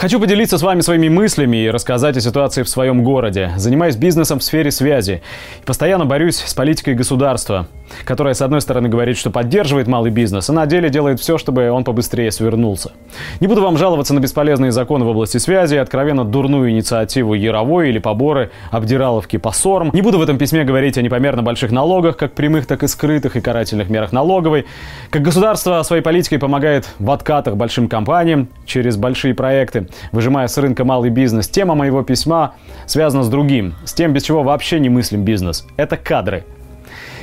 Хочу поделиться с вами своими мыслями и рассказать о ситуации в своем городе. Занимаюсь бизнесом в сфере связи. Постоянно борюсь с политикой государства, которая, с одной стороны, говорит, что поддерживает малый бизнес, а на деле делает все, чтобы он побыстрее свернулся. Не буду вам жаловаться на бесполезные законы в области связи, откровенно дурную инициативу Яровой или поборы обдираловки по СОРМ. Не буду в этом письме говорить о непомерно больших налогах, как прямых, так и скрытых, и карательных мерах налоговой. Как государство своей политикой помогает в откатах большим компаниям через большие проекты выжимая с рынка малый бизнес. Тема моего письма связана с другим, с тем, без чего вообще не мыслим бизнес. Это кадры.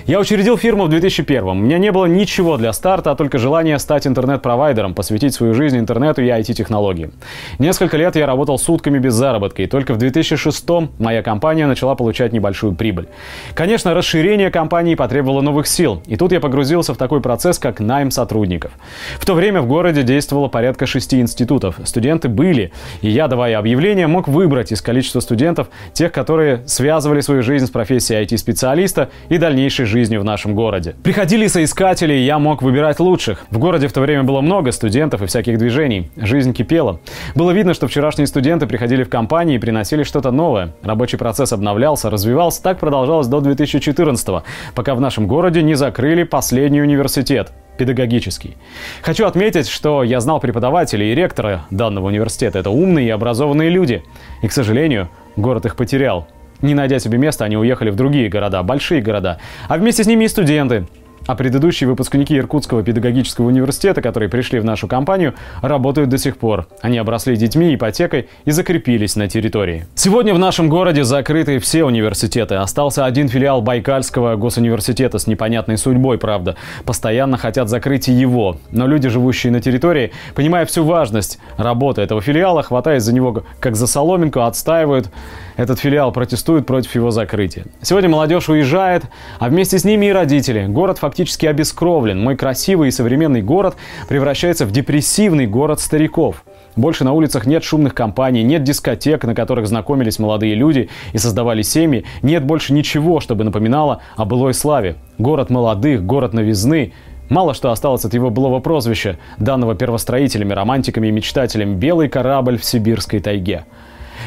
Я учредил фирму в 2001 У меня не было ничего для старта, а только желание стать интернет-провайдером, посвятить свою жизнь интернету и IT-технологиям. Несколько лет я работал сутками без заработка, и только в 2006 моя компания начала получать небольшую прибыль. Конечно, расширение компании потребовало новых сил, и тут я погрузился в такой процесс, как найм сотрудников. В то время в городе действовало порядка шести институтов. Студенты были, и я, давая объявление, мог выбрать из количества студентов тех, которые связывали свою жизнь с профессией IT-специалиста и дальнейшей жизнью жизнью в нашем городе. Приходили соискатели, и я мог выбирать лучших. В городе в то время было много студентов и всяких движений. Жизнь кипела. Было видно, что вчерашние студенты приходили в компании и приносили что-то новое. Рабочий процесс обновлялся, развивался. Так продолжалось до 2014 пока в нашем городе не закрыли последний университет педагогический. Хочу отметить, что я знал преподавателей и ректора данного университета. Это умные и образованные люди. И, к сожалению, город их потерял. Не найдя себе места, они уехали в другие города, большие города, а вместе с ними и студенты. А предыдущие выпускники Иркутского педагогического университета, которые пришли в нашу компанию, работают до сих пор. Они обросли детьми, ипотекой и закрепились на территории. Сегодня в нашем городе закрыты все университеты. Остался один филиал Байкальского госуниверситета с непонятной судьбой, правда. Постоянно хотят закрыть и его. Но люди, живущие на территории, понимая всю важность работы этого филиала, хватаясь за него как за соломинку, отстаивают этот филиал, протестуют против его закрытия. Сегодня молодежь уезжает, а вместе с ними и родители. Город фактически обескровлен. Мой красивый и современный город превращается в депрессивный город стариков. Больше на улицах нет шумных компаний, нет дискотек, на которых знакомились молодые люди и создавали семьи. Нет больше ничего, чтобы напоминало о былой славе. Город молодых, город новизны. Мало что осталось от его былого прозвища, данного первостроителями, романтиками и мечтателями «Белый корабль в сибирской тайге».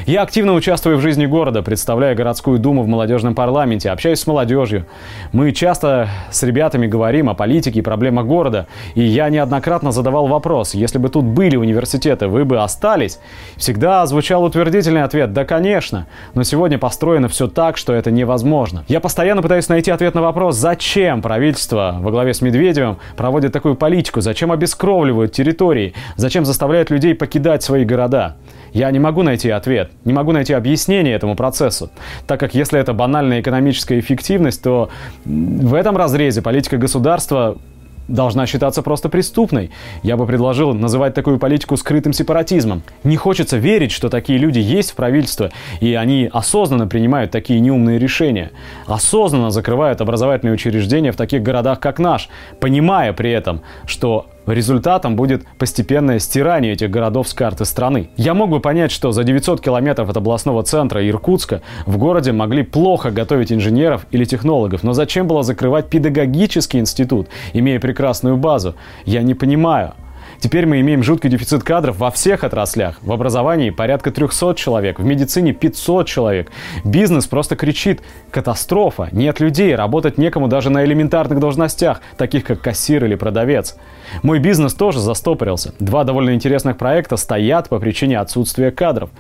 Я активно участвую в жизни города, представляя городскую думу в молодежном парламенте, общаюсь с молодежью. Мы часто с ребятами говорим о политике и проблемах города. И я неоднократно задавал вопрос, если бы тут были университеты, вы бы остались? Всегда звучал утвердительный ответ, да, конечно. Но сегодня построено все так, что это невозможно. Я постоянно пытаюсь найти ответ на вопрос, зачем правительство во главе с Медведевым проводит такую политику, зачем обескровливают территории, зачем заставляют людей покидать свои города. Я не могу найти ответ, не могу найти объяснение этому процессу, так как если это банальная экономическая эффективность, то в этом разрезе политика государства должна считаться просто преступной. Я бы предложил называть такую политику скрытым сепаратизмом. Не хочется верить, что такие люди есть в правительстве, и они осознанно принимают такие неумные решения. Осознанно закрывают образовательные учреждения в таких городах, как наш, понимая при этом, что Результатом будет постепенное стирание этих городов с карты страны. Я мог бы понять, что за 900 километров от областного центра Иркутска в городе могли плохо готовить инженеров или технологов, но зачем было закрывать педагогический институт, имея прекрасную базу? Я не понимаю. Теперь мы имеем жуткий дефицит кадров во всех отраслях. В образовании порядка 300 человек, в медицине 500 человек. Бизнес просто кричит «катастрофа», нет людей, работать некому даже на элементарных должностях, таких как кассир или продавец. Мой бизнес тоже застопорился. Два довольно интересных проекта стоят по причине отсутствия кадров.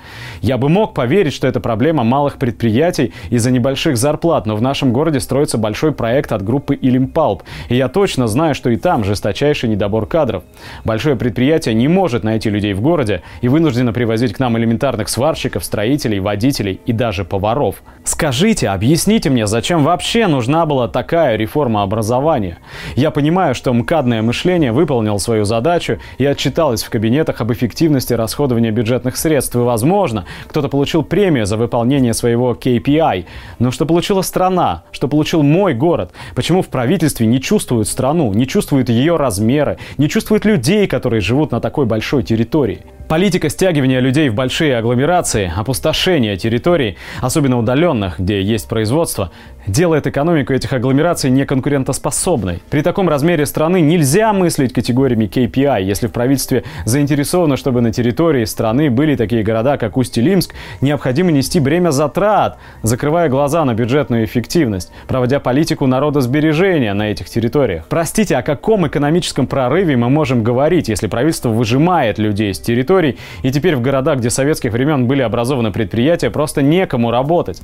Я бы мог поверить, что это проблема малых предприятий из-за небольших зарплат, но в нашем городе строится большой проект от группы Илимпалп, и я точно знаю, что и там жесточайший недобор кадров. Большой большое предприятие не может найти людей в городе и вынуждено привозить к нам элементарных сварщиков, строителей, водителей и даже поваров. Скажите, объясните мне, зачем вообще нужна была такая реформа образования? Я понимаю, что МКАДное мышление выполнил свою задачу и отчиталось в кабинетах об эффективности расходования бюджетных средств. И, возможно, кто-то получил премию за выполнение своего KPI. Но что получила страна? Что получил мой город? Почему в правительстве не чувствуют страну, не чувствуют ее размеры, не чувствуют людей, которые которые живут на такой большой территории. Политика стягивания людей в большие агломерации, опустошения территорий, особенно удаленных, где есть производство, делает экономику этих агломераций неконкурентоспособной. При таком размере страны нельзя мыслить категориями KPI. Если в правительстве заинтересовано, чтобы на территории страны были такие города, как Усть-Илимск, необходимо нести бремя затрат, закрывая глаза на бюджетную эффективность, проводя политику народосбережения на этих территориях. Простите, о каком экономическом прорыве мы можем говорить, если правительство выжимает людей с территорий, и теперь в городах, где советских времен были образованы предприятия, просто некому работать.